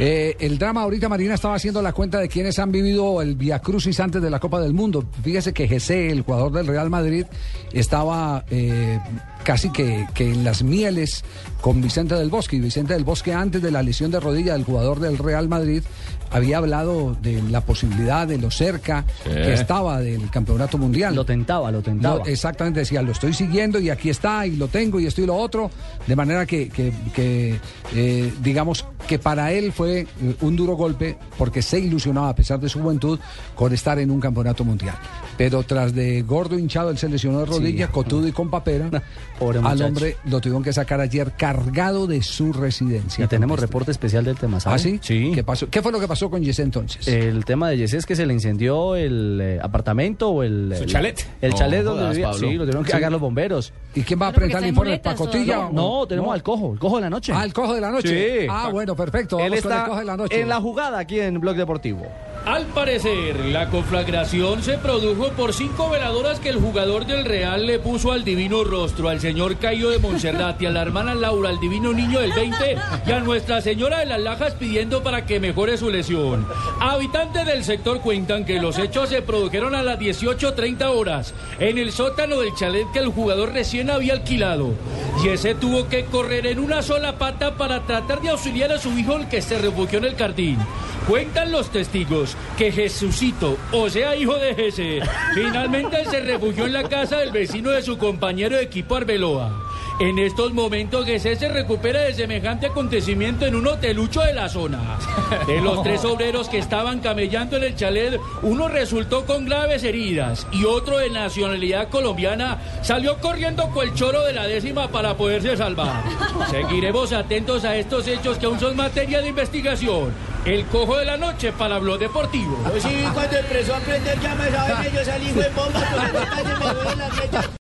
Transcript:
Eh, el drama ahorita Marina estaba haciendo la cuenta de quienes han vivido el Via Crucis antes de la Copa del Mundo. Fíjese que Jesse, el jugador del Real Madrid, estaba eh, casi que, que en las mieles con Vicente del Bosque. Y Vicente del Bosque, antes de la lesión de rodilla del jugador del Real Madrid, había hablado de la posibilidad de lo cerca que estaba del campeonato mundial. Lo tentaba, lo tentaba. Lo- exactamente, decía, lo estoy siguiendo y aquí está, y lo tengo, y esto y lo otro. De manera que, que- que, eh, digamos, que para él fue eh, un duro golpe porque se ilusionaba, a pesar de su juventud, con estar en un campeonato mundial. Pero tras de gordo hinchado, él se lesionó de rodilla, cotudo y con papera. Pobre al muchacho. hombre lo tuvieron que sacar ayer cargado de su residencia. Y tenemos reporte especial del tema, ¿sabe? ¿Ah, sí? Sí. ¿Qué, pasó? ¿Qué fue lo que pasó con Jesse entonces? El tema de Jesse es que se le incendió el eh, apartamento o el... ¿Su el- chalet? El No chalet donde jodas, vivía. Pablo. Sí, lo tuvieron que sacar los bomberos. ¿Y quién va a presentar el informe? ¿Pacotilla? todavía. No, tenemos al cojo, el cojo de la noche. Ah, el cojo de la noche. Sí. Ah, bueno, perfecto. Él está en la jugada aquí en Blog Deportivo. Al parecer, la conflagración se produjo por cinco veladoras que el jugador del Real le puso al divino rostro, al señor Cayo de Monserrat y a la hermana Laura, al divino niño del 20 y a Nuestra Señora de las Lajas pidiendo para que mejore su lesión. Habitantes del sector cuentan que los hechos se produjeron a las 18.30 horas en el sótano del chalet que el jugador recién había alquilado. Y ese tuvo que correr en una sola pata para tratar de auxiliar a su hijo el que se refugió en el jardín. Cuentan los testigos que Jesucito, o sea, hijo de Jesse, finalmente se refugió en la casa del vecino de su compañero de equipo Arbeloa. En estos momentos Jesús se recupera de semejante acontecimiento en un hotelucho de la zona. De los tres obreros que estaban camellando en el chalet, uno resultó con graves heridas y otro de nacionalidad colombiana salió corriendo cual choro de la décima para poderse salvar. Seguiremos atentos a estos hechos que aún son materia de investigación. El cojo de la noche para Blog Deportivo. Pues sí, cuando empezó a prender llamas, ¿saben? Yo salí fue bomba, porque me duele la fecha.